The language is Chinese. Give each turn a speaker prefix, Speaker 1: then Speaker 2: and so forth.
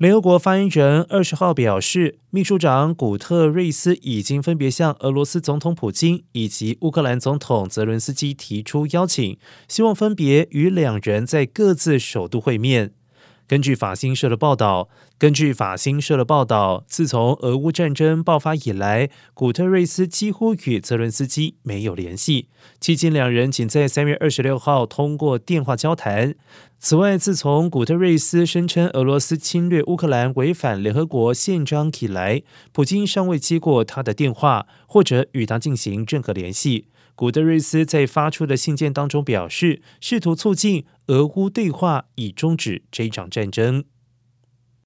Speaker 1: 联合国发言人二十号表示，秘书长古特瑞斯已经分别向俄罗斯总统普京以及乌克兰总统泽伦斯基提出邀请，希望分别与两人在各自首都会面。根据法新社的报道，根据法新社的报道，自从俄乌战争爆发以来，古特瑞斯几乎与泽伦斯基没有联系。期间，两人仅在三月二十六号通过电话交谈。此外，自从古特瑞斯声称俄罗斯侵略乌克兰违反联合国宪章以来，普京尚未接过他的电话，或者与他进行任何联系。古特瑞斯在发出的信件当中表示，试图促进俄乌对话，以终止这场战争。